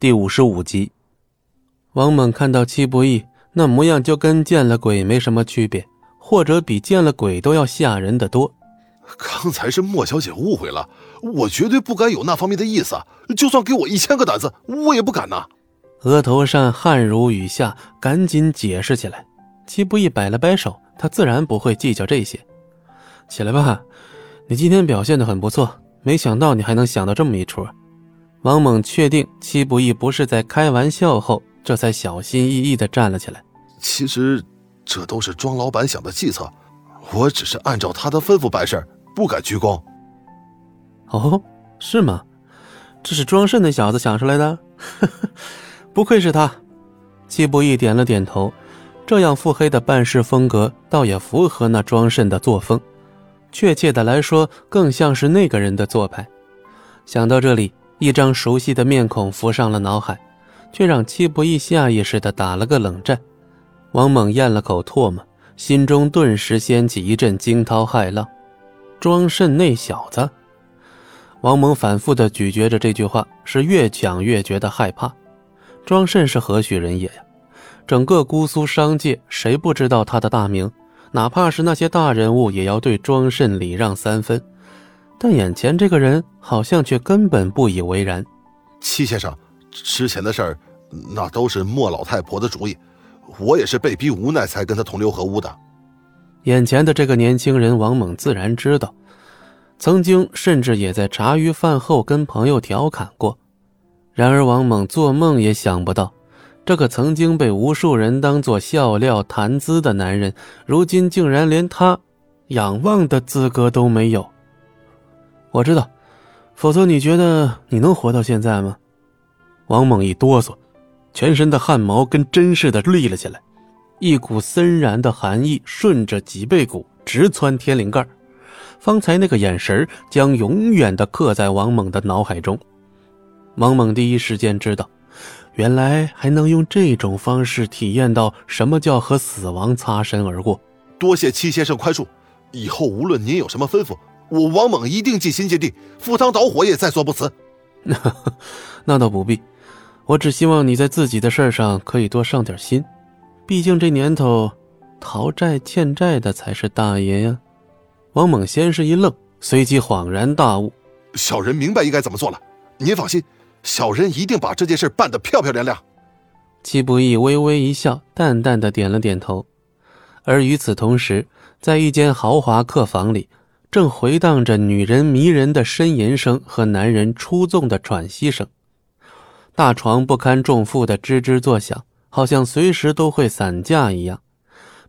第五十五集，王猛看到戚不义那模样，就跟见了鬼没什么区别，或者比见了鬼都要吓人的多。刚才是莫小姐误会了，我绝对不敢有那方面的意思。就算给我一千个胆子，我也不敢呐。额头上汗如雨下，赶紧解释起来。戚不义摆了摆手，他自然不会计较这些。起来吧，你今天表现的很不错，没想到你还能想到这么一出。王猛确定戚不义不是在开玩笑后，这才小心翼翼地站了起来。其实，这都是庄老板想的计策，我只是按照他的吩咐办事，不敢鞠躬。哦，是吗？这是庄慎那小子想出来的？不愧是他。戚不义点了点头，这样腹黑的办事风格，倒也符合那庄慎的作风。确切的来说，更像是那个人的做派。想到这里。一张熟悉的面孔浮上了脑海，却让戚不义下意识地打了个冷战。王猛咽了口唾沫，心中顿时掀起一阵惊涛骇浪。庄慎那小子，王猛反复地咀嚼着这句话，是越想越觉得害怕。庄慎是何许人也呀？整个姑苏商界，谁不知道他的大名？哪怕是那些大人物，也要对庄慎礼让三分。但眼前这个人好像却根本不以为然。戚先生，之前的事儿，那都是莫老太婆的主意，我也是被逼无奈才跟他同流合污的。眼前的这个年轻人王猛自然知道，曾经甚至也在茶余饭后跟朋友调侃过。然而王猛做梦也想不到，这个曾经被无数人当作笑料谈资的男人，如今竟然连他仰望的资格都没有。我知道，否则你觉得你能活到现在吗？王猛一哆嗦，全身的汗毛跟针似的立了起来，一股森然的寒意顺着脊背骨直窜天灵盖。方才那个眼神将永远的刻在王猛的脑海中。王猛第一时间知道，原来还能用这种方式体验到什么叫和死亡擦身而过。多谢戚先生宽恕，以后无论您有什么吩咐。我王猛一定尽心尽力，赴汤蹈火也在所不辞。那倒不必，我只希望你在自己的事上可以多上点心。毕竟这年头，逃债欠债的才是大爷呀。王猛先是一愣，随即恍然大悟：“小人明白应该怎么做了。您放心，小人一定把这件事办得漂漂亮亮。”戚不义微微一笑，淡淡的点了点头。而与此同时，在一间豪华客房里。正回荡着女人迷人的呻吟声和男人出众的喘息声，大床不堪重负的吱吱作响，好像随时都会散架一样。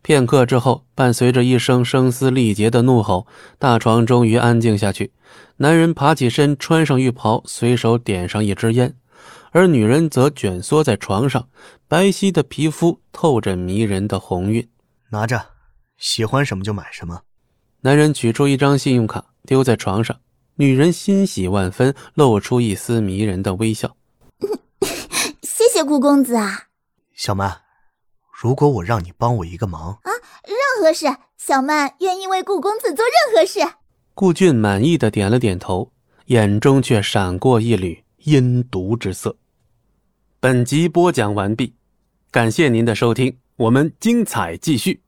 片刻之后，伴随着一声声嘶力竭的怒吼，大床终于安静下去。男人爬起身，穿上浴袍，随手点上一支烟，而女人则蜷缩在床上，白皙的皮肤透着迷人的红晕。拿着，喜欢什么就买什么。男人取出一张信用卡，丢在床上。女人欣喜万分，露出一丝迷人的微笑。谢谢顾公子啊，小曼，如果我让你帮我一个忙啊，任何事，小曼愿意为顾公子做任何事。顾俊满意的点了点头，眼中却闪过一缕阴毒之色。本集播讲完毕，感谢您的收听，我们精彩继续。